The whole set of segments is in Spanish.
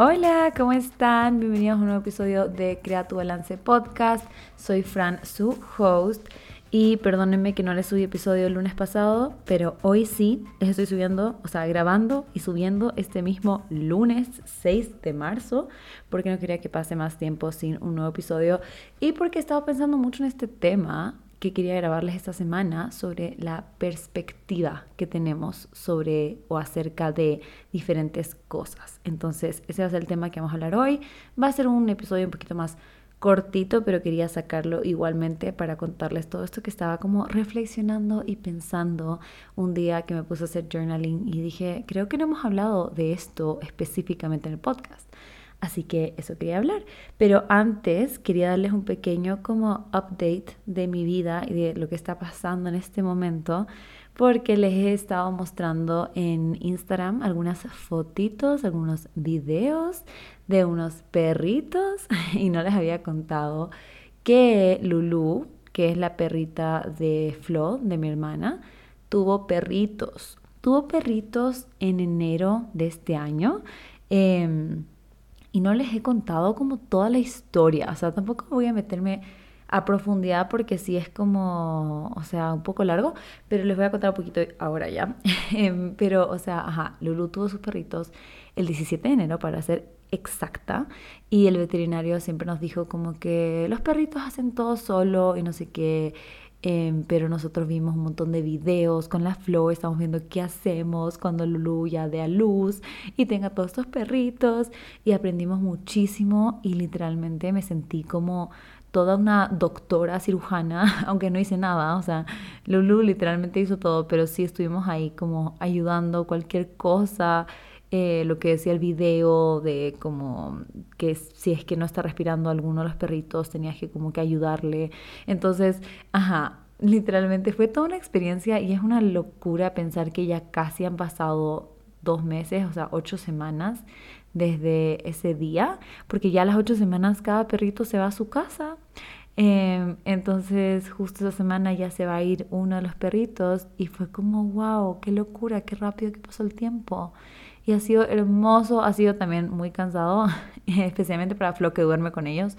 Hola, ¿cómo están? Bienvenidos a un nuevo episodio de Crea tu Balance Podcast. Soy Fran, su host. Y perdónenme que no les subí episodio el lunes pasado, pero hoy sí les estoy subiendo, o sea, grabando y subiendo este mismo lunes 6 de marzo, porque no quería que pase más tiempo sin un nuevo episodio y porque he estado pensando mucho en este tema que quería grabarles esta semana sobre la perspectiva que tenemos sobre o acerca de diferentes cosas. Entonces, ese va a ser el tema que vamos a hablar hoy. Va a ser un episodio un poquito más cortito, pero quería sacarlo igualmente para contarles todo esto que estaba como reflexionando y pensando un día que me puse a hacer journaling y dije, creo que no hemos hablado de esto específicamente en el podcast. Así que eso quería hablar. Pero antes quería darles un pequeño como update de mi vida y de lo que está pasando en este momento porque les he estado mostrando en Instagram algunas fotitos, algunos videos de unos perritos y no les había contado que Lulu, que es la perrita de Flo, de mi hermana, tuvo perritos. Tuvo perritos en enero de este año. Eh, y no les he contado como toda la historia, o sea, tampoco voy a meterme a profundidad porque sí es como, o sea, un poco largo, pero les voy a contar un poquito ahora ya. Em, pero, o sea, ajá, Lulu tuvo sus perritos el 17 de enero para ser exacta y el veterinario siempre nos dijo como que los perritos hacen todo solo y no sé qué Em, pero nosotros vimos un montón de videos con la flor, estamos viendo qué hacemos cuando Lulu ya dé a luz y tenga todos estos perritos. Y aprendimos muchísimo y literalmente me sentí como toda una doctora cirujana, aunque no hice nada, o sea, Lulu literalmente hizo todo, pero sí estuvimos ahí como ayudando cualquier cosa, eh, lo que decía el video de como que si es que no está respirando alguno de los perritos, tenías que como que ayudarle. Entonces, ajá, literalmente fue toda una experiencia y es una locura pensar que ya casi han pasado dos meses, o sea, ocho semanas desde ese día, porque ya las ocho semanas cada perrito se va a su casa. Em, entonces, justo esa semana ya se va a ir uno de los perritos y fue como, wow, qué locura, qué rápido que pasó el tiempo. Y ha sido hermoso, ha sido también muy cansado, especialmente para Flo que duerme con ellos,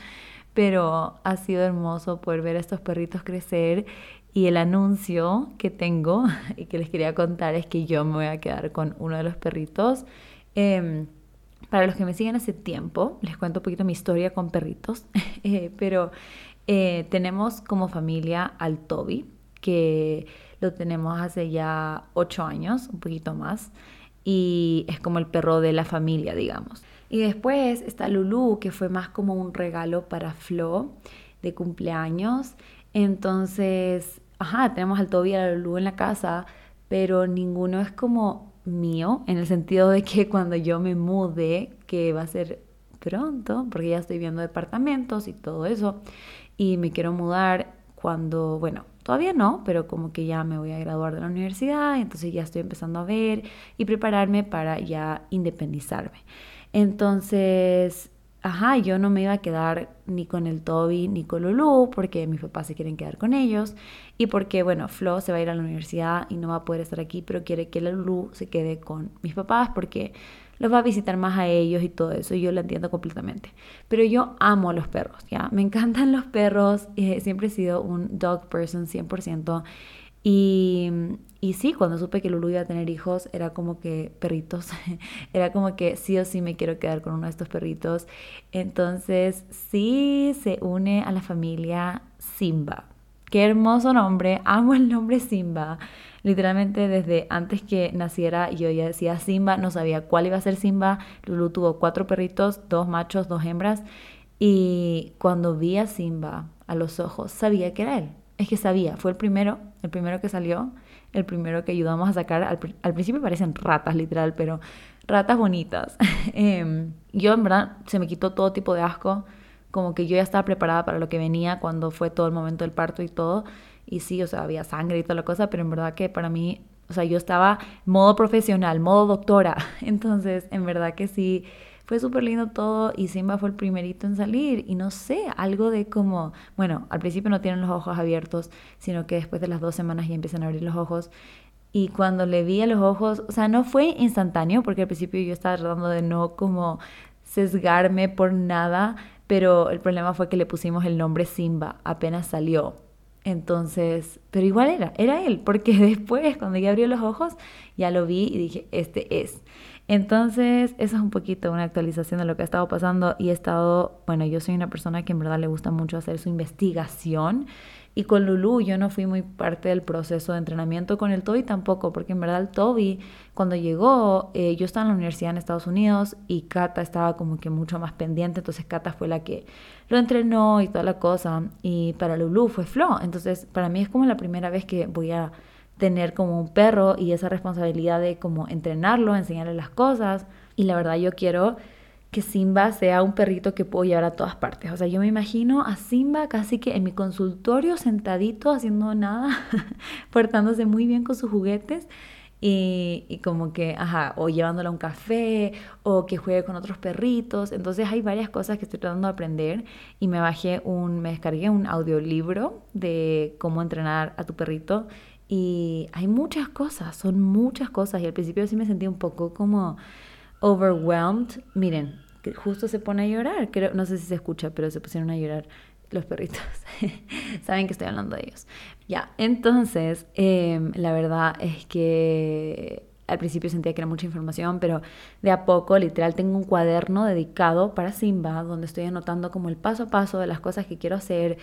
pero ha sido hermoso poder ver a estos perritos crecer y el anuncio que tengo y que les quería contar es que yo me voy a quedar con uno de los perritos. Em, para los que me siguen hace tiempo, les cuento un poquito mi historia con perritos, eh, pero eh, tenemos como familia al Toby, que lo tenemos hace ya ocho años, un poquito más y es como el perro de la familia, digamos. Y después está Lulu, que fue más como un regalo para Flo de cumpleaños. Entonces, ajá, tenemos al Toby y a Lulu en la casa, pero ninguno es como mío, en el sentido de que cuando yo me mude, que va a ser pronto, porque ya estoy viendo departamentos y todo eso, y me quiero mudar cuando, bueno, Todavía no, pero como que ya me voy a graduar de la universidad, entonces ya estoy empezando a ver y prepararme para ya independizarme. Entonces, ajá, yo no me iba a quedar ni con el Toby ni con Lulu porque mis papás se quieren quedar con ellos y porque, bueno, Flo se va a ir a la universidad y no va a poder estar aquí, pero quiere que la Lulu se quede con mis papás porque los va a visitar más a ellos y todo eso, y yo lo entiendo completamente. Pero yo amo a los perros, ¿ya? Me encantan los perros, eh, siempre he sido un dog person 100%. Y, y sí, cuando supe que Lulu iba a tener hijos, era como que perritos, era como que sí o sí me quiero quedar con uno de estos perritos. Entonces, sí se une a la familia Simba. Qué hermoso nombre, amo el nombre Simba. Literalmente desde antes que naciera yo ya decía Simba, no sabía cuál iba a ser Simba. Lulu tuvo cuatro perritos, dos machos, dos hembras. Y cuando vi a Simba a los ojos, sabía que era él. Es que sabía, fue el primero, el primero que salió, el primero que ayudamos a sacar. Al, principio parecen ratas, literal, pero ratas bonitas. Em, yo en verdad se me quitó todo tipo de asco, como que yo ya estaba preparada para lo que venía cuando fue todo el momento del parto y todo. Y sí, o sea, había sangre y toda la cosa, pero en verdad que para mí, o sea, yo estaba modo profesional, modo doctora. Entonces, en verdad que sí, fue súper lindo todo y Simba fue el primerito en salir. Y no sé, algo de como, bueno, al principio no tienen los ojos abiertos, sino que después de las dos semanas ya empiezan a abrir los ojos. Y cuando le vi a los ojos, o sea, no fue instantáneo, porque al principio yo estaba tratando de no como sesgarme por nada, pero el problema fue que le pusimos el nombre Simba, apenas salió. Entonces, pero igual era, era él, porque después cuando ya abrió los ojos, ya lo vi y dije, este es. Entonces, eso es un poquito una actualización de lo que ha estado pasando y he estado, bueno, yo soy una persona que en verdad le gusta mucho hacer su investigación y con Lulu yo no fui muy parte del proceso de entrenamiento, con el Toby tampoco, porque en verdad el Toby cuando llegó, eh, yo estaba en la universidad en Estados Unidos y Kata estaba como que mucho más pendiente, entonces Kata fue la que lo entrenó y toda la cosa y para Lulu fue Flo, entonces para mí es como la primera vez que voy a tener como un perro y esa responsabilidad de como entrenarlo, enseñarle las cosas. Y la verdad yo quiero que Simba sea un perrito que puedo llevar a todas partes. O sea, yo me imagino a Simba casi que en mi consultorio sentadito haciendo nada, portándose muy bien con sus juguetes. Y, y, como que, ajá, o llevándolo a un café, o que juegue con otros perritos. Entonces hay varias cosas que estoy tratando de aprender y me bajé un, me descargué un audiolibro de cómo entrenar a tu perrito y hay muchas cosas, son muchas cosas. Y al principio sí me sentí un poco como overwhelmed. Miren, justo se pone a llorar. Creo, no sé si se escucha, pero se pusieron a llorar los perritos. Saben que estoy hablando de ellos. Ya, entonces, em, la verdad es que al principio sentía que era mucha información, pero de a poco, literal, tengo un cuaderno dedicado para Simba, donde estoy anotando como el paso a paso de las cosas que quiero hacer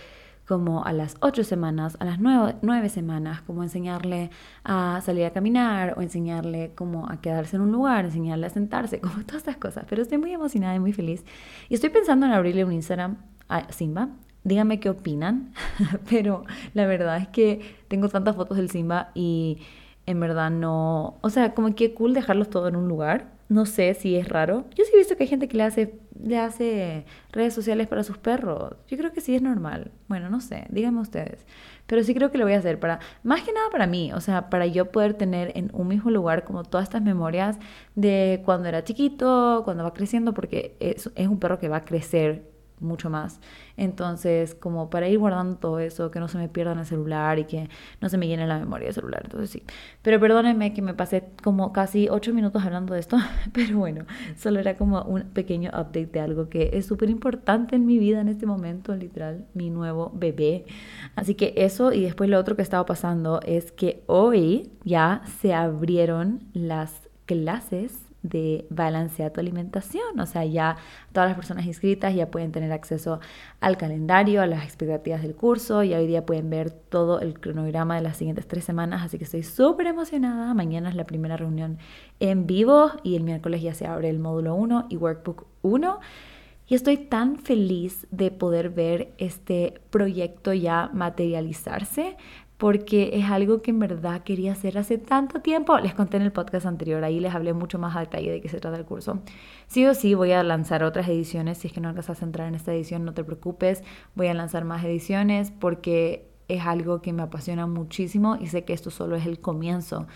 como a las ocho semanas, a las nueve, semanas, como enseñarle a salir a caminar o enseñarle como a quedarse en un lugar, enseñarle a sentarse, como todas estas cosas. Pero estoy muy emocionada y muy feliz. Y estoy pensando en abrirle un Instagram a Simba. Díganme qué opinan, pero la verdad es que tengo tantas fotos del Simba y en verdad no, o sea, como que cool dejarlos todo en un lugar no sé si es raro. Yo sí he visto que hay gente que le hace, le hace redes sociales para sus perros. Yo creo que sí es normal. Bueno, no sé, díganme ustedes. Pero sí creo que lo voy a hacer para, más que nada para mí, o sea, para yo poder tener en un mismo lugar como todas estas memorias de cuando era chiquito, cuando va creciendo, porque es, es un perro que va a crecer mucho más. Entonces, como para ir guardando todo eso, que no se me pierda en el celular y que no se me llene la memoria del celular. Entonces, sí. Pero perdónenme que me pasé como casi ocho minutos hablando de esto, pero bueno, solo era como un pequeño update de algo que es súper importante en mi vida en este momento, literal, mi nuevo bebé. Así que eso y después lo otro que estaba pasando es que hoy ya se abrieron las clases de balancear tu alimentación. O sea, ya todas las personas inscritas ya pueden tener acceso al calendario, a las expectativas del curso y hoy día pueden ver todo el cronograma de las siguientes tres semanas. Así que estoy súper emocionada. Mañana es la primera reunión en vivo y el miércoles ya se abre el módulo 1 y Workbook 1. Y estoy tan feliz de poder ver este proyecto ya materializarse porque es algo que en verdad quería hacer hace tanto tiempo. Les conté en el podcast anterior, ahí les hablé mucho más a detalle de qué se trata el curso. Sí o sí voy a lanzar otras ediciones, si es que no alcanzas a entrar en esta edición, no te preocupes, voy a lanzar más ediciones porque es algo que me apasiona muchísimo y sé que esto solo es el comienzo.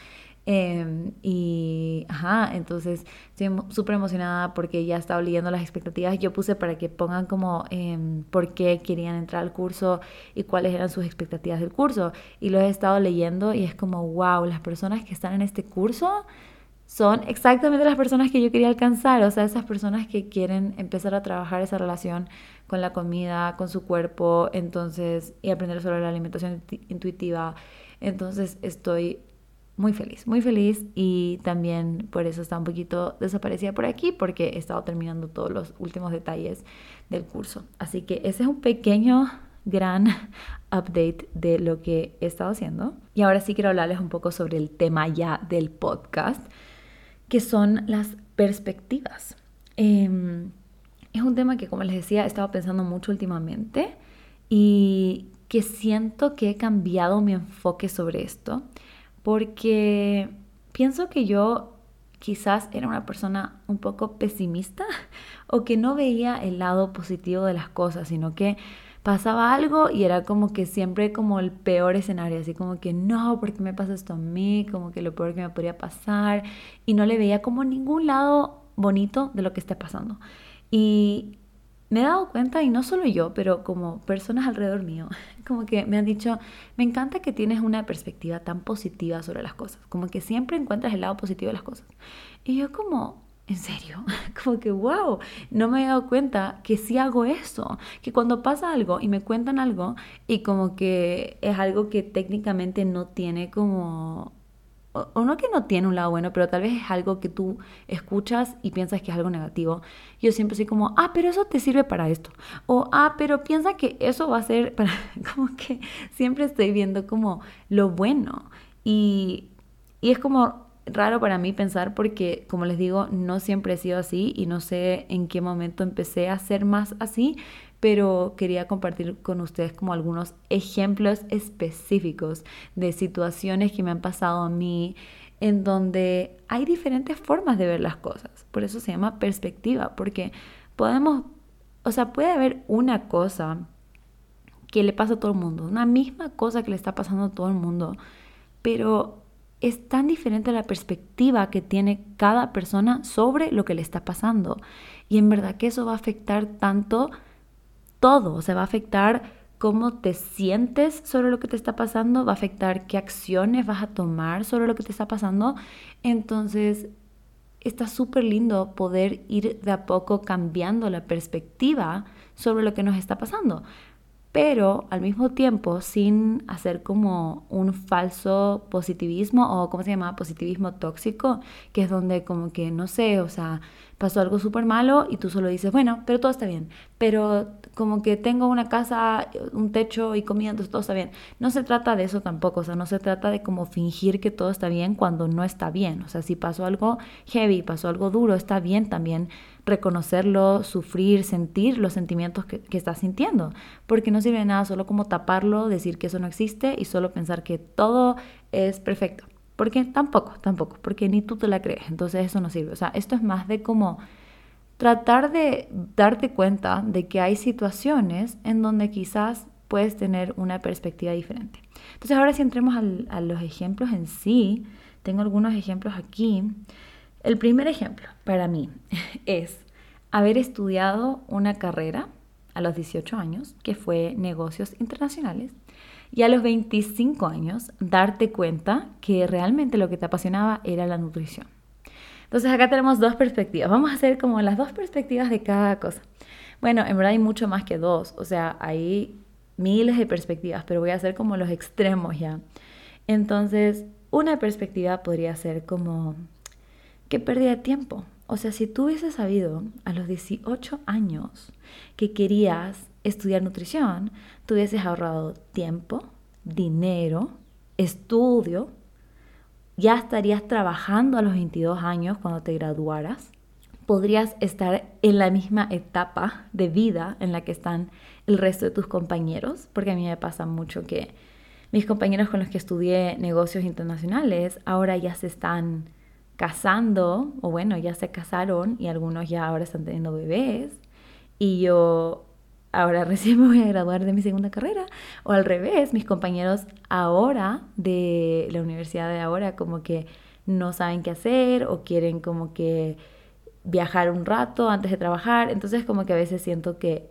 Em, y, ajá, entonces estoy súper emocionada porque ya estaba leyendo las expectativas. Yo puse para que pongan como eh, por qué querían entrar al curso y cuáles eran sus expectativas del curso. Y lo he estado leyendo y es como, wow, las personas que están en este curso son exactamente las personas que yo quería alcanzar. O sea, esas personas que quieren empezar a trabajar esa relación con la comida, con su cuerpo, entonces, y aprender sobre la alimentación intuitiva. Entonces estoy muy feliz, muy feliz y también por eso está un poquito desaparecida por aquí porque he estado terminando todos los últimos detalles del curso. Así que ese es un pequeño, gran update de lo que he estado haciendo. Y ahora sí quiero hablarles un poco sobre el tema ya del podcast, que son las perspectivas. Em, es un tema que, como les decía, he estado pensando mucho últimamente y que siento que he cambiado mi enfoque sobre esto porque pienso que yo quizás era una persona un poco pesimista o que no veía el lado positivo de las cosas, sino que pasaba algo y era como que siempre como el peor escenario, así como que no, ¿por qué me pasa esto a mí? Como que lo peor que me podría pasar y no le veía como ningún lado bonito de lo que está pasando. Y me he dado cuenta, y no solo yo, pero como personas alrededor mío, como que me han dicho, me encanta que tienes una perspectiva tan positiva sobre las cosas, como que siempre encuentras el lado positivo de las cosas. Y yo como, ¿en serio? Como que, wow, no me he dado cuenta que sí hago eso, que cuando pasa algo y me cuentan algo y como que es algo que técnicamente no tiene como o, no que no tiene un lado bueno, pero tal vez es algo que tú escuchas y piensas que es algo negativo. Yo siempre soy como, ah, pero eso te sirve para esto. O, ah, pero piensa que eso va a ser para, como que siempre estoy viendo como lo bueno. Y, y es como raro para mí pensar porque, como les digo, no siempre he sido así y no sé en qué momento empecé a ser más así, pero quería compartir con ustedes como algunos ejemplos específicos de situaciones que me han pasado a mí en donde hay diferentes formas de ver las cosas. Por eso se llama perspectiva, porque podemos, o sea, puede haber una cosa que le pasa a todo el mundo, una misma cosa que le está pasando a todo el mundo, pero es tan diferente la perspectiva que tiene cada persona sobre lo que le está pasando. Y en verdad que eso va a afectar tanto todo, o sea, va a afectar cómo te sientes sobre lo que te está pasando, va a afectar qué acciones vas a tomar sobre lo que te está pasando. Entonces, está súper lindo poder ir de a poco cambiando la perspectiva sobre lo que nos está pasando pero al mismo tiempo sin hacer como un falso positivismo o cómo se llama positivismo tóxico, que es donde como que no sé, o sea, pasó algo súper malo y tú solo dices, bueno, pero todo está bien, pero como que tengo una casa, un techo y comida, entonces todo está bien. No se trata de eso tampoco, o sea, no se trata de como fingir que todo está bien cuando no está bien, o sea, si pasó algo heavy, pasó algo duro, está bien también reconocerlo, sufrir, sentir los sentimientos que, que estás sintiendo, porque no sirve de nada solo como taparlo, decir que eso no existe y solo pensar que todo es perfecto. Porque tampoco, tampoco, porque ni tú te la crees, entonces eso no sirve. O sea, esto es más de como tratar de darte cuenta de que hay situaciones en donde quizás puedes tener una perspectiva diferente. Entonces ahora si entremos a los ejemplos en sí, tengo algunos ejemplos aquí. El primer ejemplo para mí es haber estudiado una carrera a los 18 años, que fue negocios internacionales, y a los 25 años darte cuenta que realmente lo que te apasionaba era la nutrición. Entonces acá tenemos dos perspectivas. Vamos a hacer como las dos perspectivas de cada cosa. Bueno, en verdad hay mucho más que dos, o sea, hay miles de perspectivas, pero voy a hacer como los extremos ya. Entonces, una perspectiva podría ser como qué pérdida de tiempo. O sea, si tú hubieses sabido a los 18 años que querías estudiar nutrición, tú hubieses ahorrado tiempo, dinero, estudio, ya estarías trabajando a los 22 años cuando te graduaras, podrías estar en la misma etapa de vida en la que están el resto de tus compañeros, porque a mí me pasa mucho que mis compañeros con los que estudié negocios internacionales ahora ya se están casando, o bueno, ya se casaron y algunos ya ahora están teniendo bebés. Y yo ahora recién me voy a graduar de mi segunda carrera. O al revés, mis compañeros ahora de la universidad de ahora como que no saben qué hacer o quieren como que viajar un rato antes de trabajar. Entonces como que a veces siento que,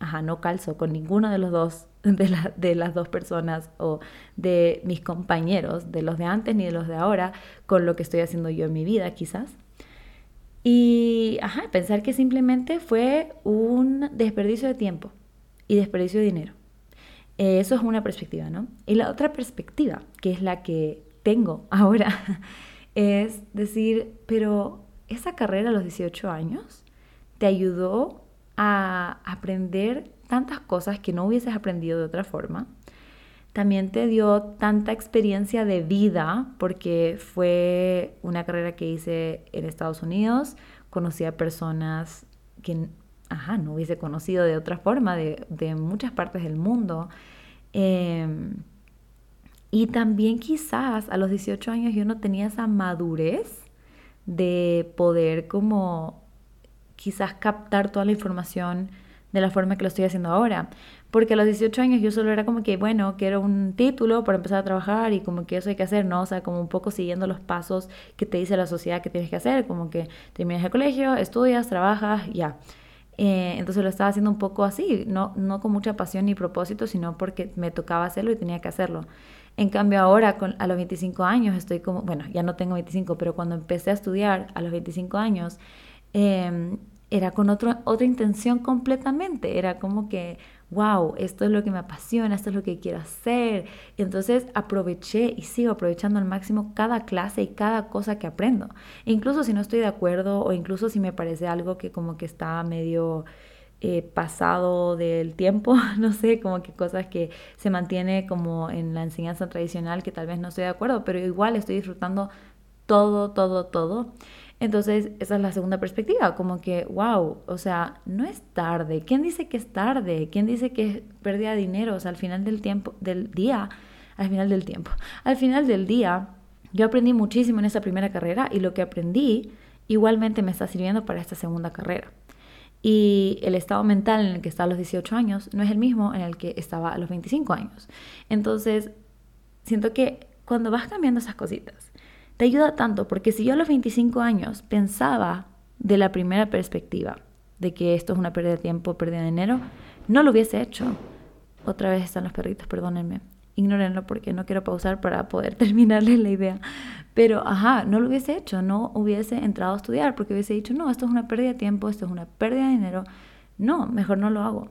ajá, no calzo con ninguno de los dos de, de, las dos personas o de mis compañeros, de los de antes ni de los de ahora, con lo que estoy haciendo yo en mi vida quizás. Y ajá, pensar que simplemente fue un desperdicio de tiempo y desperdicio de dinero. Eso es una perspectiva, ¿no? Y la otra perspectiva, que es la que tengo ahora, es decir, pero esa carrera a los 18 años te ayudó a aprender tantas cosas que no hubieses aprendido de otra forma. También te dio tanta experiencia de vida porque fue una carrera que hice en Estados Unidos. Conocí a personas que ajá, no hubiese conocido de otra forma, de, de muchas partes del mundo. Em, y también quizás a los 18 años yo no tenía esa madurez de poder como quizás captar toda la información de la forma que lo estoy haciendo ahora. Porque a los 18 años yo solo era como que, bueno, quiero un título para empezar a trabajar y como que eso hay que hacer, ¿no? O sea, como un poco siguiendo los pasos que te dice la sociedad que tienes que hacer, como que terminas el colegio, estudias, trabajas, ya. Eh, entonces lo estaba haciendo un poco así, no, no con mucha pasión ni propósito, sino porque me tocaba hacerlo y tenía que hacerlo. En cambio ahora con, a los 25 años estoy como, bueno, ya no tengo 25, pero cuando empecé a estudiar a los 25 años, em, era con otro, otra intención completamente, era como que, wow, esto es lo que me apasiona, esto es lo que quiero hacer. Entonces aproveché y sigo aprovechando al máximo cada clase y cada cosa que aprendo. E incluso si no estoy de acuerdo o incluso si me parece algo que como que está medio eh, pasado del tiempo, no sé, como que cosas que se mantiene como en la enseñanza tradicional que tal vez no estoy de acuerdo, pero igual estoy disfrutando todo, todo, todo. Entonces, esa es la segunda perspectiva, como que, wow, o sea, no es tarde. ¿Quién dice que es tarde? ¿Quién dice que es pérdida de dinero? O sea, al final del tiempo, del día, al final del tiempo, al final del día, yo aprendí muchísimo en esa primera carrera y lo que aprendí igualmente me está sirviendo para esta segunda carrera. Y el estado mental en el que está a los 18 años no es el mismo en el que estaba a los 25 años. Entonces, siento que cuando vas cambiando esas cositas, te ayuda tanto, porque si yo a los 25 años pensaba de la primera perspectiva, de que esto es una pérdida de tiempo, pérdida de dinero, no lo hubiese hecho. Otra vez están los perritos, perdónenme. Ignórenlo porque no quiero pausar para poder terminarles la idea. Pero, ajá, no lo hubiese hecho, no hubiese entrado a estudiar porque hubiese dicho, no, esto es una pérdida de tiempo, esto es una pérdida de dinero. No, mejor no lo hago.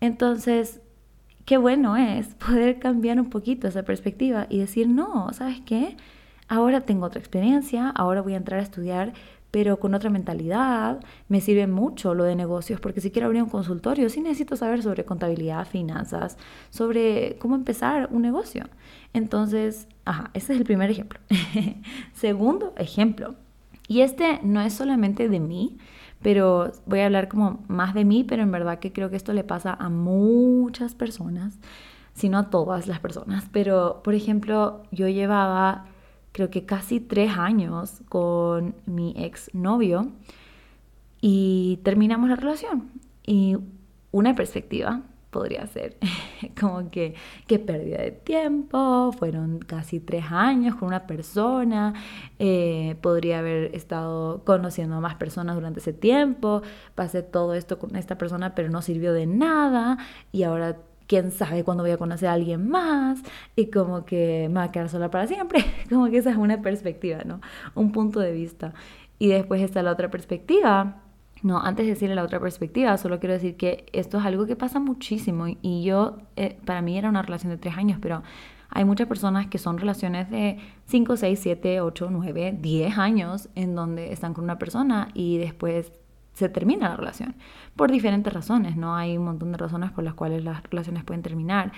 Entonces, qué bueno es poder cambiar un poquito esa perspectiva y decir, no, ¿sabes qué? Ahora tengo otra experiencia, ahora voy a entrar a estudiar, pero con otra mentalidad. Me sirve mucho lo de negocios, porque si quiero abrir un consultorio, sí necesito saber sobre contabilidad, finanzas, sobre cómo empezar un negocio. Entonces, ajá, ese es el primer ejemplo. Segundo ejemplo, y este no es solamente de mí, pero voy a hablar como más de mí, pero en verdad que creo que esto le pasa a muchas personas, si no a todas las personas. Pero, por ejemplo, yo llevaba creo que casi tres años con mi ex novio y terminamos la relación. Y una perspectiva podría ser como que qué pérdida de tiempo, fueron casi tres años con una persona, eh, podría haber estado conociendo a más personas durante ese tiempo, pasé todo esto con esta persona pero no sirvió de nada y ahora quién sabe cuándo voy a conocer a alguien más y como que me va a quedar sola para siempre. Como que esa es una perspectiva, ¿no? Un punto de vista. Y después está la otra perspectiva. No, antes de decirle la otra perspectiva, solo quiero decir que esto es algo que pasa muchísimo y yo, eh, para mí era una relación de tres años, pero hay muchas personas que son relaciones de 5, 6, 7, 8, 9, 10 años en donde están con una persona y después se termina la relación. Por diferentes razones, ¿no? Hay un montón de razones por las cuales las relaciones pueden terminar.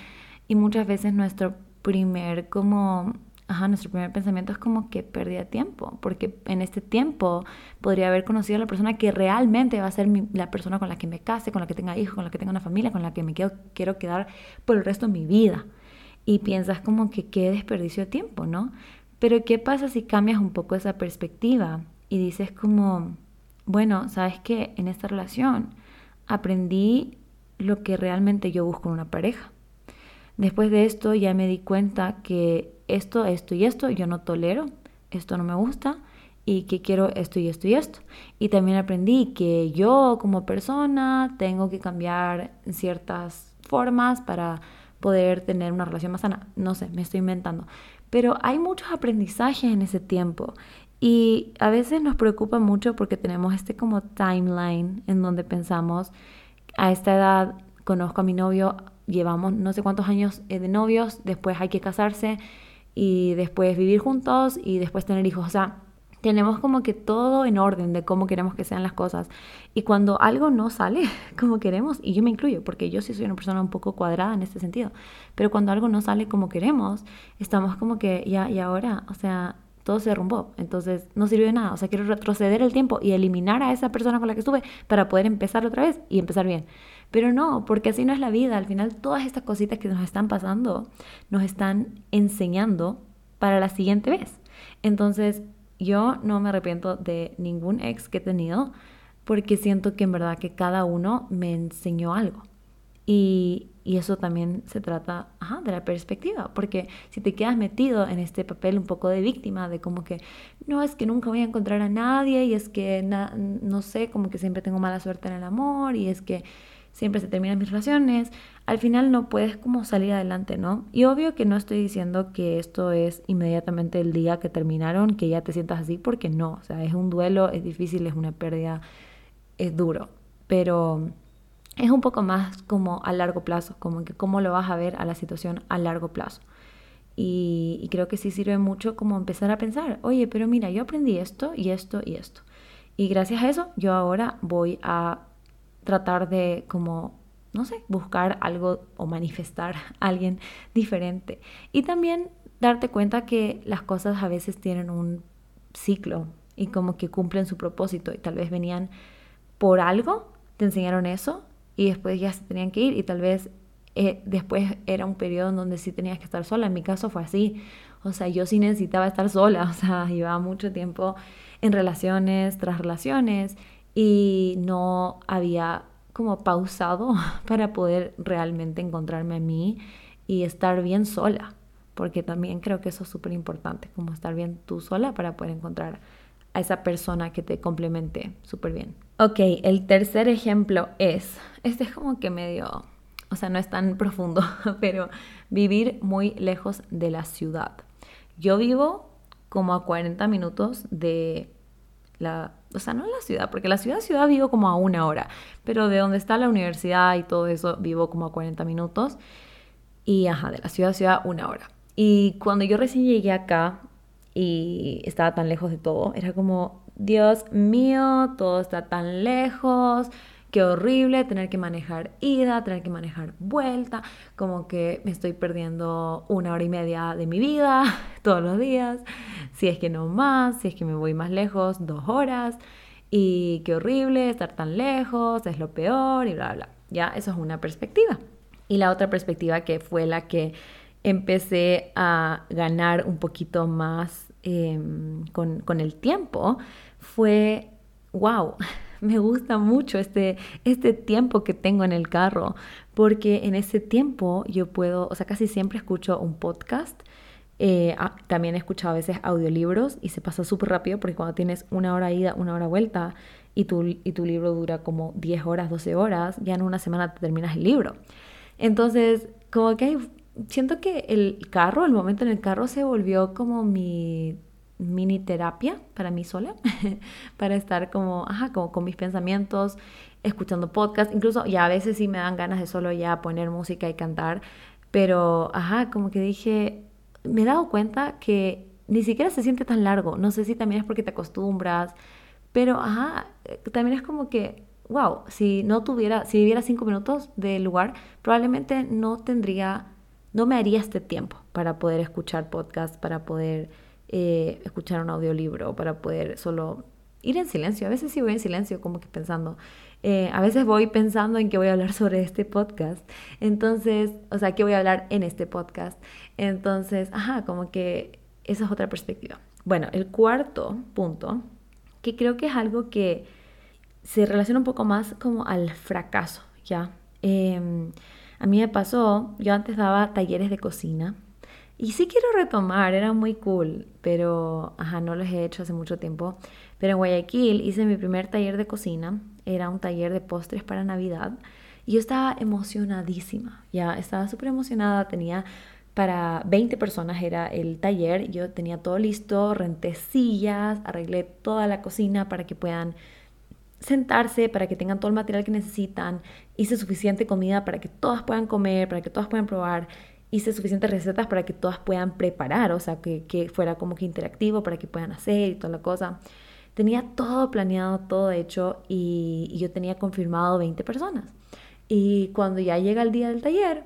Y muchas veces nuestro primer como Ajá, nuestro primer pensamiento es como que perdía tiempo, porque en este tiempo podría haber conocido a la persona que realmente va a ser la persona con la que me case, con la que tenga hijos, con la que tenga una familia, con la que me quiero, quiero quedar por el resto de mi vida. Y piensas como que qué desperdicio de tiempo, ¿no? Pero ¿qué pasa si cambias un poco esa perspectiva y dices como, bueno, sabes que en esta relación aprendí lo que realmente yo busco en una pareja. Después de esto ya me di cuenta que esto, esto y esto yo no tolero, esto no me gusta y que quiero esto y esto y esto. Y también aprendí que yo como persona tengo que cambiar ciertas formas para poder tener una relación más sana. No sé, me estoy inventando. Pero hay muchos aprendizajes en ese tiempo y a veces nos preocupa mucho porque tenemos este como timeline en donde pensamos, a esta edad conozco a mi novio, llevamos no sé cuántos años eh, de novios, después hay que casarse y después vivir juntos y después tener hijos. O sea, tenemos como que todo en orden de cómo queremos que sean las cosas. Y cuando algo no sale como queremos, y yo me incluyo, porque yo sí soy una persona un poco cuadrada en este sentido, pero cuando algo no sale como queremos, estamos como que ya, y ahora, o sea, todo se derrumbó. Entonces no sirvió de nada. O sea, quiero retroceder el tiempo y eliminar a esa persona con la que estuve para poder empezar otra vez y empezar bien. Pero no, porque así no es la vida. Al final todas estas cositas que nos están pasando nos están enseñando para la siguiente vez. Entonces yo no me arrepiento de ningún ex que he tenido porque siento que en verdad que cada uno me enseñó algo. Y, y eso también se trata de la perspectiva, porque si te quedas metido en este papel un poco de víctima, de como que no es que nunca voy a encontrar a nadie y es que no sé, como que siempre tengo mala suerte en el amor y es que siempre se terminan mis relaciones, al final no puedes como salir adelante, ¿no? Y obvio que no estoy diciendo que esto es inmediatamente el día que terminaron, que ya te sientas así, porque no, o sea, es un duelo, es difícil, es una pérdida, es duro, pero es un poco más como a largo plazo, como que cómo lo vas a ver a la situación a largo plazo. Y, y creo que sí sirve mucho como empezar a pensar, oye, pero mira, yo aprendí esto y esto y esto. Y gracias a eso yo ahora voy a tratar de como no sé, buscar algo o manifestar a alguien diferente. Y también darte cuenta que las cosas a veces tienen un ciclo y como que cumplen su propósito y tal vez venían por algo, te enseñaron eso y después ya se tenían que ir y tal vez eh, después era un periodo en donde sí tenías que estar sola. En mi caso fue así. O sea, yo sí necesitaba estar sola. O sea, llevaba mucho tiempo en relaciones tras relaciones y no había como pausado para poder realmente encontrarme a mí y estar bien sola, porque también creo que eso es súper importante, como estar bien tú sola para poder encontrar a esa persona que te complemente súper bien. Ok, el tercer ejemplo es, este es como que medio, o sea, no es tan profundo, pero vivir muy lejos de la ciudad. Yo vivo como a 40 minutos de la o sea, no en la ciudad, porque la ciudad, ciudad vivo como a una hora, pero de donde está la universidad y todo eso vivo como a 40 minutos. Y ajá, de la ciudad a ciudad una hora. Y cuando yo recién llegué acá y estaba tan lejos de todo, era como, Dios mío, todo está tan lejos, qué horrible tener que manejar ida, tener que manejar vuelta, como que me estoy perdiendo una hora y media de mi vida todos los días, si es que no más, si es que me voy más lejos, dos horas, y qué horrible estar tan lejos, es lo peor y bla, bla. Ya, eso es una perspectiva. Y la otra perspectiva que fue la que empecé a ganar un poquito más em, con, con el tiempo fue, wow, me gusta mucho este, este tiempo que tengo en el carro, porque en ese tiempo yo puedo, o sea, casi siempre escucho un podcast. Eh, ah, también he escuchado a veces audiolibros y se pasa súper rápido porque cuando tienes una hora ida, una hora vuelta y tu, y tu libro dura como 10 horas, 12 horas, ya en una semana te terminas el libro. Entonces, como que siento que el carro, el momento en el carro se volvió como mi mini terapia para mí sola, para estar como, ajá, como con mis pensamientos, escuchando podcast, incluso ya a veces sí me dan ganas de solo ya poner música y cantar, pero, ajá, como que dije, me he dado cuenta que ni siquiera se siente tan largo, no sé si también es porque te acostumbras, pero, ajá, también es como que, wow, si no tuviera, si viviera cinco minutos del lugar, probablemente no tendría, no me haría este tiempo para poder escuchar podcast, para poder eh, escuchar un audiolibro, para poder solo ir en silencio. A veces sí voy en silencio, como que pensando. Eh, a veces voy pensando en qué voy a hablar sobre este podcast. Entonces, o sea, qué voy a hablar en este podcast. Entonces, ajá, como que esa es otra perspectiva. Bueno, el cuarto punto, que creo que es algo que se relaciona un poco más como al fracaso, ¿ya? Em, a mí me pasó, yo antes daba talleres de cocina y sí quiero retomar, era muy cool, pero ajá, no los he hecho hace mucho tiempo. Pero en Guayaquil hice mi primer taller de cocina, era un taller de postres para Navidad. Y yo estaba emocionadísima, ya estaba súper emocionada, tenía para 20 personas era el taller, yo tenía todo listo, renté sillas, arreglé toda la cocina para que puedan sentarse, para que tengan todo el material que necesitan, hice suficiente comida para que todas puedan comer, para que todas puedan probar hice suficientes recetas para que todas puedan preparar, o sea, que, que, fuera como que interactivo para que puedan hacer y toda la cosa. Tenía todo planeado, todo hecho y, yo tenía confirmado 20 personas. Y cuando ya llega el día del taller,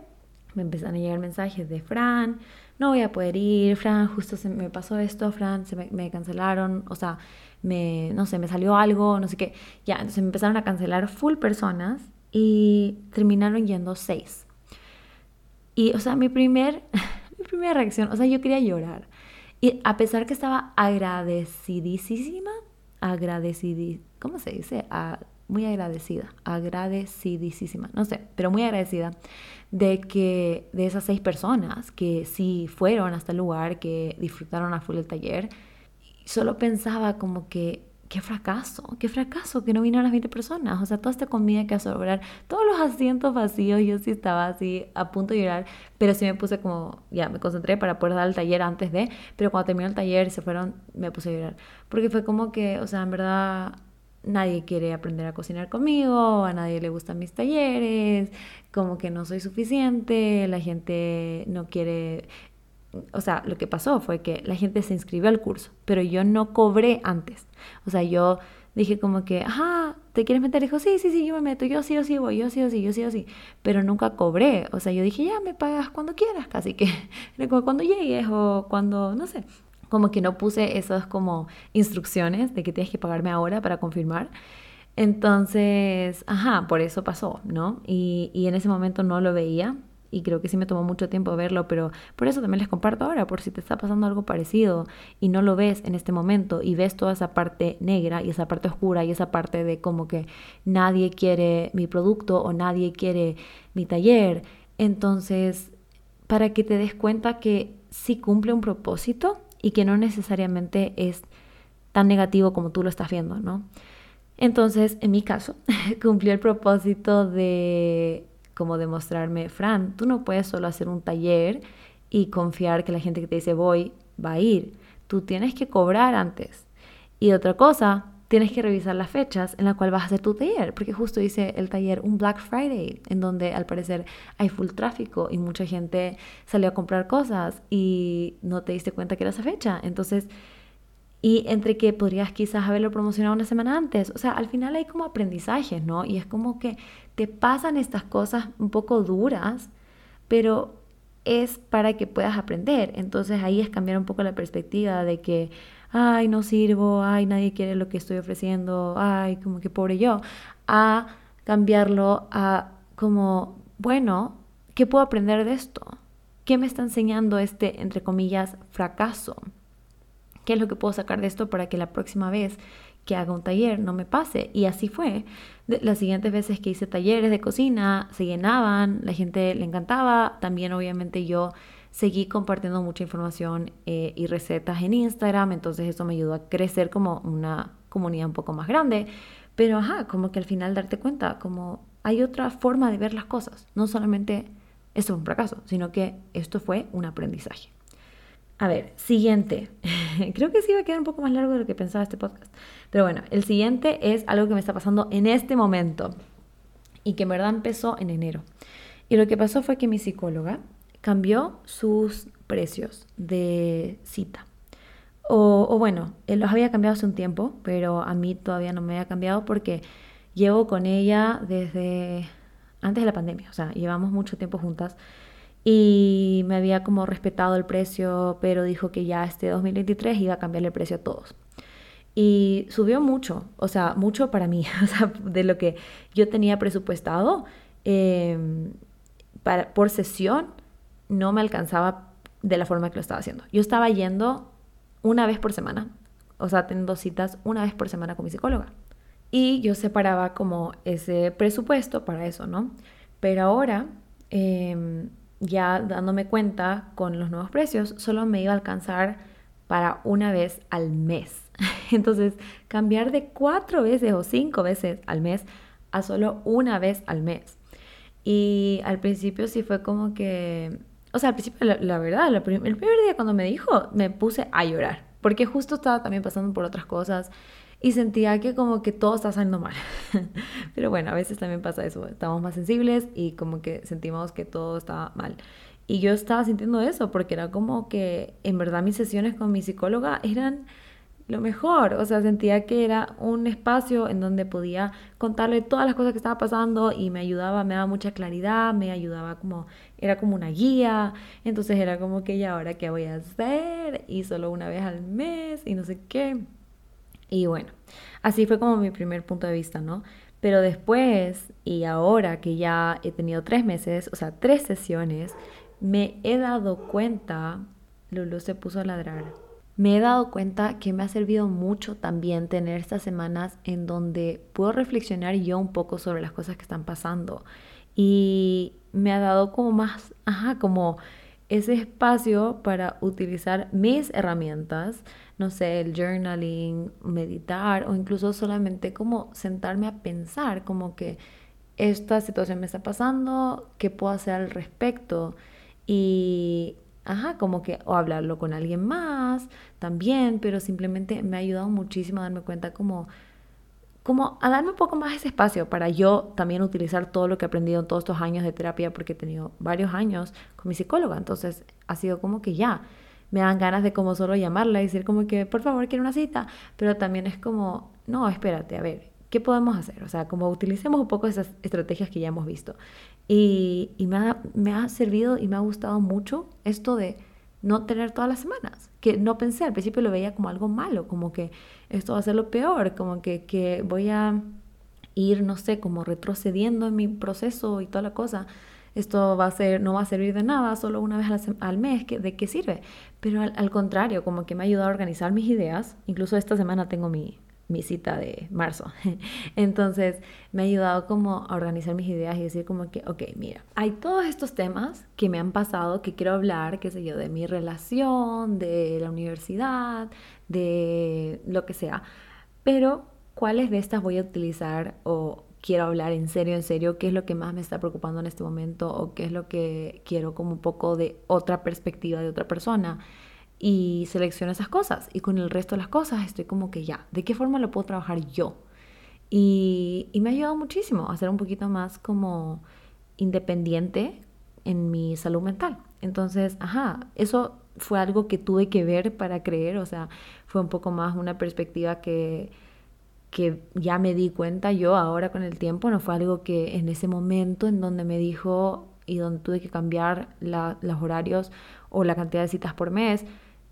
me empezaron a llegar mensajes de Fran, no voy a poder ir, Fran, justo se me pasó esto, Fran, se me, cancelaron, o sea, me, no sé, me salió algo, no sé qué. Ya, entonces me empezaron a cancelar full personas y terminaron yendo seis. Y, o sea, mi, primer, mi primera reacción, o sea, yo quería llorar. Y a pesar que estaba agradecidísima, agradecidísima, ¿cómo se dice? muy agradecida, agradecidísima, no sé, pero muy agradecida de que de esas seis personas que sí fueron hasta el lugar, que disfrutaron a full el taller, solo pensaba como que qué fracaso, qué fracaso que no vinieron las 20 personas. O sea, toda esta comida que a todos los asientos vacíos, yo sí estaba así a punto de llorar, pero sí me puse como, ya me concentré para poder dar el taller antes de, pero cuando terminó el taller se fueron, me puse a llorar. Porque fue como que, o sea, en verdad nadie quiere aprender a cocinar conmigo, a nadie le gustan mis talleres, como que no soy suficiente, la gente no quiere o sea, lo que pasó fue que la gente se inscribió al curso, pero yo no cobré antes. O sea, yo dije como que, ajá, ¿te quieres meter? Dijo, sí, sí, sí, yo me meto, yo sí o sí voy, yo sí o sí, yo sí o sí. Pero nunca cobré. O sea, yo dije, ya me pagas cuando quieras, casi que cuando llegues o cuando, no sé. Como que no puse esas como instrucciones de que tienes que pagarme ahora para confirmar. Entonces, ajá, por eso pasó, ¿no? Y, y en ese momento no lo veía, y creo que sí me tomó mucho tiempo verlo, pero por eso también les comparto ahora, por si te está pasando algo parecido y no lo ves en este momento y ves toda esa parte negra y esa parte oscura y esa parte de como que nadie quiere mi producto o nadie quiere mi taller, entonces para que te des cuenta que sí cumple un propósito y que no necesariamente es tan negativo como tú lo estás viendo, ¿no? Entonces, en mi caso, cumplió el propósito de como demostrarme, Fran, tú no puedes solo hacer un taller y confiar que la gente que te dice voy va a ir. Tú tienes que cobrar antes. Y otra cosa, tienes que revisar las fechas en la cual vas a hacer tu taller, porque justo dice el taller un Black Friday, en donde al parecer hay full tráfico y mucha gente salió a comprar cosas y no te diste cuenta que era esa fecha. Entonces, y entre que podrías quizás haberlo promocionado una semana antes. O sea, al final hay como aprendizajes, ¿no? Y es como que te pasan estas cosas un poco duras, pero es para que puedas aprender. Entonces ahí es cambiar un poco la perspectiva de que, ay, no sirvo, ay, nadie quiere lo que estoy ofreciendo, ay, como que pobre yo, a cambiarlo a como, bueno, ¿qué puedo aprender de esto? ¿Qué me está enseñando este, entre comillas, fracaso? ¿Qué es lo que puedo sacar de esto para que la próxima vez que haga un taller no me pase? Y así fue. Las siguientes veces que hice talleres de cocina se llenaban, la gente le encantaba. También obviamente yo seguí compartiendo mucha información eh, y recetas en Instagram, entonces eso me ayudó a crecer como una comunidad un poco más grande. Pero ajá, como que al final darte cuenta, como hay otra forma de ver las cosas. No solamente esto fue un fracaso, sino que esto fue un aprendizaje. A ver, siguiente. Creo que sí va a quedar un poco más largo de lo que pensaba este podcast. Pero bueno, el siguiente es algo que me está pasando en este momento y que en verdad empezó en enero. Y lo que pasó fue que mi psicóloga cambió sus precios de cita. O, o bueno, él los había cambiado hace un tiempo, pero a mí todavía no me había cambiado porque llevo con ella desde antes de la pandemia. O sea, llevamos mucho tiempo juntas y me había como respetado el precio, pero dijo que ya este 2023 iba a cambiarle el precio a todos. Y subió mucho, o sea, mucho para mí, o sea, de lo que yo tenía presupuestado em, para, por sesión, no me alcanzaba de la forma que lo estaba haciendo. Yo estaba yendo una vez por semana, o sea, teniendo citas una vez por semana con mi psicóloga. Y yo separaba como ese presupuesto para eso, ¿no? Pero ahora... Eh, ya dándome cuenta con los nuevos precios, solo me iba a alcanzar para una vez al mes. Entonces, cambiar de cuatro veces o cinco veces al mes a solo una vez al mes. Y al principio sí fue como que, o sea, al principio la, verdad, el primer día cuando me dijo, me puse a llorar, porque justo estaba también pasando por otras cosas y sentía que como que todo está saliendo mal. Pero bueno, a veces también pasa eso, estamos más sensibles y como que sentimos que todo está mal. Y yo estaba sintiendo eso porque era como que en verdad mis sesiones con mi psicóloga eran lo mejor, o sea, sentía que era un espacio en donde podía contarle todas las cosas que estaba pasando y me ayudaba, me daba mucha claridad, me ayudaba como, era como una guía, entonces era como que ya ahora qué voy a hacer y solo una vez al mes y no sé qué. Y bueno, así fue como mi primer punto de vista, ¿no? Pero después y ahora que ya he tenido tres meses, o sea, tres sesiones, me he dado cuenta, Lulu se puso a ladrar, me he dado cuenta que me ha servido mucho también tener estas semanas en donde puedo reflexionar yo un poco sobre las cosas que están pasando. Y me ha dado como más, ajá, como ese espacio para utilizar mis herramientas, no sé, el journaling, meditar o incluso solamente como sentarme a pensar como que esta situación me está pasando, qué puedo hacer al respecto y, ajá, como que, o hablarlo con alguien más también, pero simplemente me ha ayudado muchísimo a darme cuenta como como a darme un poco más ese espacio para yo también utilizar todo lo que he aprendido en todos estos años de terapia, porque he tenido varios años con mi psicóloga, entonces ha sido como que ya, me dan ganas de como solo llamarla y decir como que, por favor, quiero una cita, pero también es como, no, espérate, a ver, ¿qué podemos hacer? O sea, como utilicemos un poco esas estrategias que ya hemos visto. Y, me, ha, me ha servido y me ha gustado mucho esto de no tener todas las semanas, que no pensé, al principio lo veía como algo malo, como que esto va a ser lo peor, como que, que voy a ir, no sé, como retrocediendo en mi proceso y toda la cosa. Esto va a ser, no va a servir de nada, solo una vez al, mes, ¿de qué sirve? Pero al contrario, como que me ha ayudado a organizar mis ideas. Incluso esta semana tengo mi, mi cita de marzo. Entonces me ha ayudado como a organizar mis ideas y decir como que, ok, mira, hay todos estos temas que me han pasado, que quiero hablar, qué sé yo, de mi relación, de la universidad, de lo que sea, pero ¿cuáles de estas voy a utilizar o quiero hablar en serio, en serio, qué es lo que más me está preocupando en este momento o qué es lo que quiero como un poco de otra perspectiva de otra persona? Y selecciono esas cosas. Y con el resto de las cosas estoy como que ya, ¿de qué forma lo puedo trabajar yo? Y, y me ha ayudado muchísimo a ser un poquito más como independiente en mi salud mental. Entonces, ajá, eso fue algo que tuve que ver para creer, o sea, fue un poco más una perspectiva que, que ya me di cuenta yo ahora con el tiempo, no fue algo que en ese momento en donde me dijo y donde tuve que cambiar los horarios o la cantidad de citas por mes,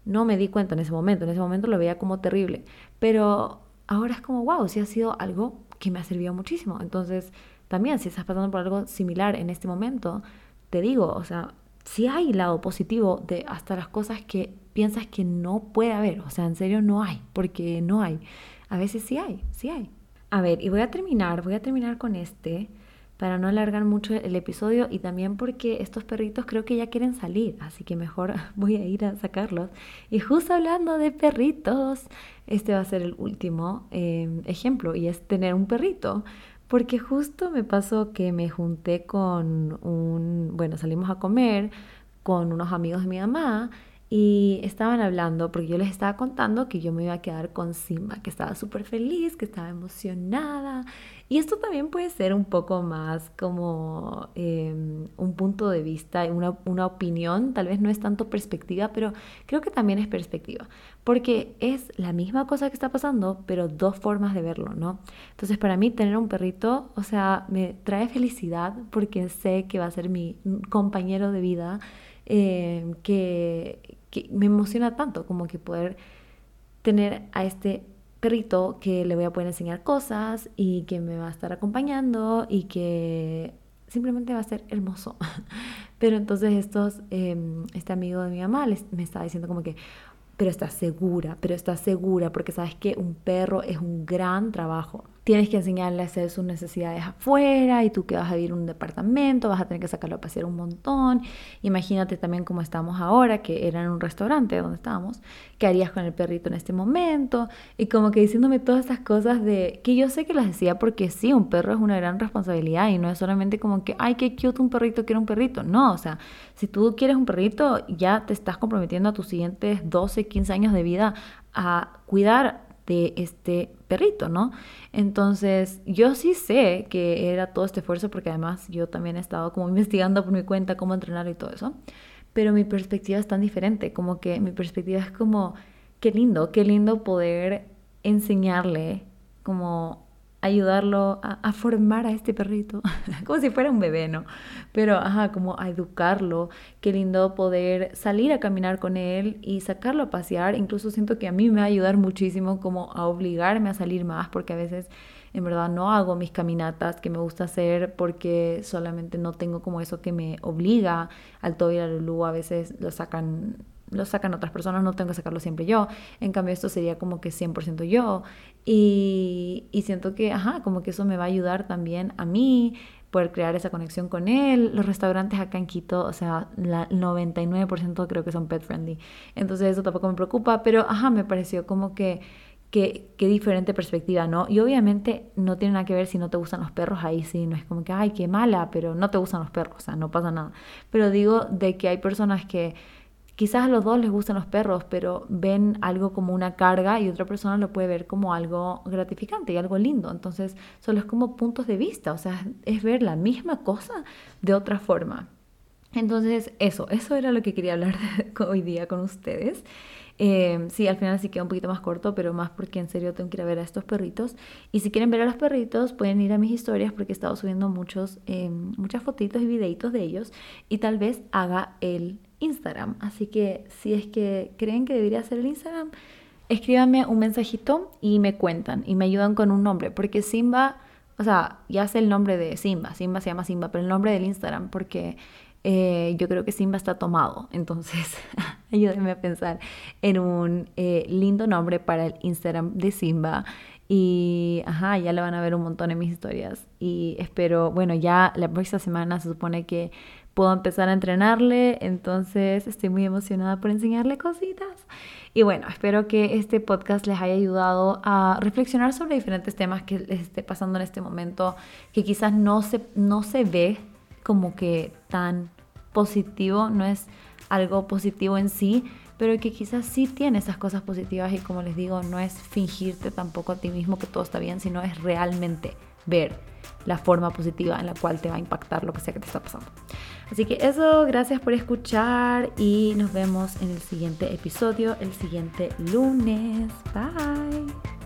no me di cuenta en ese momento, en ese momento lo veía como terrible, pero ahora es como, wow, sí ha sido algo que me ha servido muchísimo. Entonces, también si estás pasando por algo similar en este momento, te digo, o sea, si hay lado positivo de hasta las cosas que piensas que no puede haber, o sea, en serio no hay, porque no hay. A veces sí hay, sí hay. A ver, y voy a terminar, voy a terminar con este para no alargar mucho el episodio y también porque estos perritos creo que ya quieren salir, así que mejor voy a ir a sacarlos. Y justo hablando de perritos, este va a ser el último em, ejemplo y es tener un perrito. Porque justo me pasó que me junté con un, bueno, salimos a comer con unos amigos de mi mamá y estaban hablando, porque yo les estaba contando que yo me iba a quedar con Simba, que estaba súper feliz, que estaba emocionada. Y esto también puede ser un poco más como em, un punto de vista, una, una opinión, tal vez no es tanto perspectiva, pero creo que también es perspectiva, porque es la misma cosa que está pasando, pero dos formas de verlo, ¿no? Entonces para mí tener un perrito, o sea, me trae felicidad porque sé que va a ser mi compañero de vida. Em, que, que me emociona tanto como que poder tener a este perrito que le voy a poder enseñar cosas y que me va a estar acompañando y que simplemente va a ser hermoso. Pero entonces estos, em, este amigo de mi mamá me estaba diciendo como que, pero estás segura, pero estás segura, porque sabes que un perro es un gran trabajo tienes que enseñarle a hacer sus necesidades afuera y tú que vas a vivir en un departamento, vas a tener que sacarlo a pasear un montón. Imagínate también cómo estamos ahora, que era en un restaurante donde estábamos, qué harías con el perrito en este momento y como que diciéndome todas estas cosas de que yo sé que las decía porque sí, un perro es una gran responsabilidad y no es solamente como que, ay, qué cute un perrito, quiero un perrito. No, o sea, si tú quieres un perrito, ya te estás comprometiendo a tus siguientes 12, 15 años de vida a cuidar de este perrito, ¿no? Entonces, yo sí sé que era todo este esfuerzo porque además yo también he estado como investigando por mi cuenta cómo entrenar y todo eso, pero mi perspectiva es tan diferente, como que mi perspectiva es como, qué lindo, qué lindo poder enseñarle como ayudarlo a, formar a este perrito, como si fuera un bebé, ¿no? Pero, ajá, como a educarlo, qué lindo poder salir a caminar con él y sacarlo a pasear, incluso siento que a mí me va a ayudar muchísimo como a obligarme a salir más, porque a veces en verdad no hago mis caminatas que me gusta hacer porque solamente no tengo como eso que me obliga al todo y al Lulu, a veces lo sacan lo sacan otras personas, no tengo que sacarlo siempre yo. En cambio, esto sería como que 100% yo. Y, y siento que, ajá, como que eso me va a ayudar también a mí, poder crear esa conexión con él. Los restaurantes acá en Quito, o sea, la 99% creo que son pet friendly. Entonces eso tampoco me preocupa, pero ajá, me pareció como que qué, qué diferente perspectiva, ¿no? Y obviamente no tiene nada que ver si no te gustan los perros, ahí sí, no es como que, ay, qué mala, pero no te gustan los perros, o sea, no pasa nada. Pero digo de que hay personas que quizás a los dos les gustan los perros, pero ven algo como una carga y otra persona lo puede ver como algo gratificante y algo lindo. Entonces, solo es como puntos de vista, o sea, es ver la misma cosa de otra forma. Entonces, eso, eso era lo que quería hablar hoy día con ustedes. Eh, sí, al final sí queda un poquito más corto, pero más porque en serio tengo que ir a ver a estos perritos. Y si quieren ver a los perritos, pueden ir a mis historias porque he estado subiendo muchos, eh, muchas fotitos y videitos de ellos. Y tal vez haga el Instagram. Así que si es que creen que debería ser el Instagram, escríbanme un mensajito y me cuentan y me ayudan con un nombre. Porque Simba, o sea, ya sé el nombre de Simba. Simba se llama Simba, pero el nombre del Instagram porque eh, yo creo que Simba está tomado. Entonces, ayúdenme a pensar en un eh, lindo nombre para el Instagram de Simba. Y, ajá, ya le van a ver un montón en mis historias. Y espero, bueno, ya la próxima semana se supone que puedo empezar a entrenarle. Entonces, estoy muy emocionada por enseñarle cositas. Y bueno, espero que este podcast les haya ayudado a reflexionar sobre diferentes temas que les esté pasando en este momento, que quizás no se, no se ve como que tan positivo, no es algo positivo en sí, pero que quizás sí tiene esas cosas positivas y como les digo, no es fingirte tampoco a ti mismo que todo está bien, sino es realmente ver la forma positiva en la cual te va a impactar lo que sea que te está pasando. Así que eso, gracias por escuchar y nos vemos en el siguiente episodio, el siguiente lunes. Bye.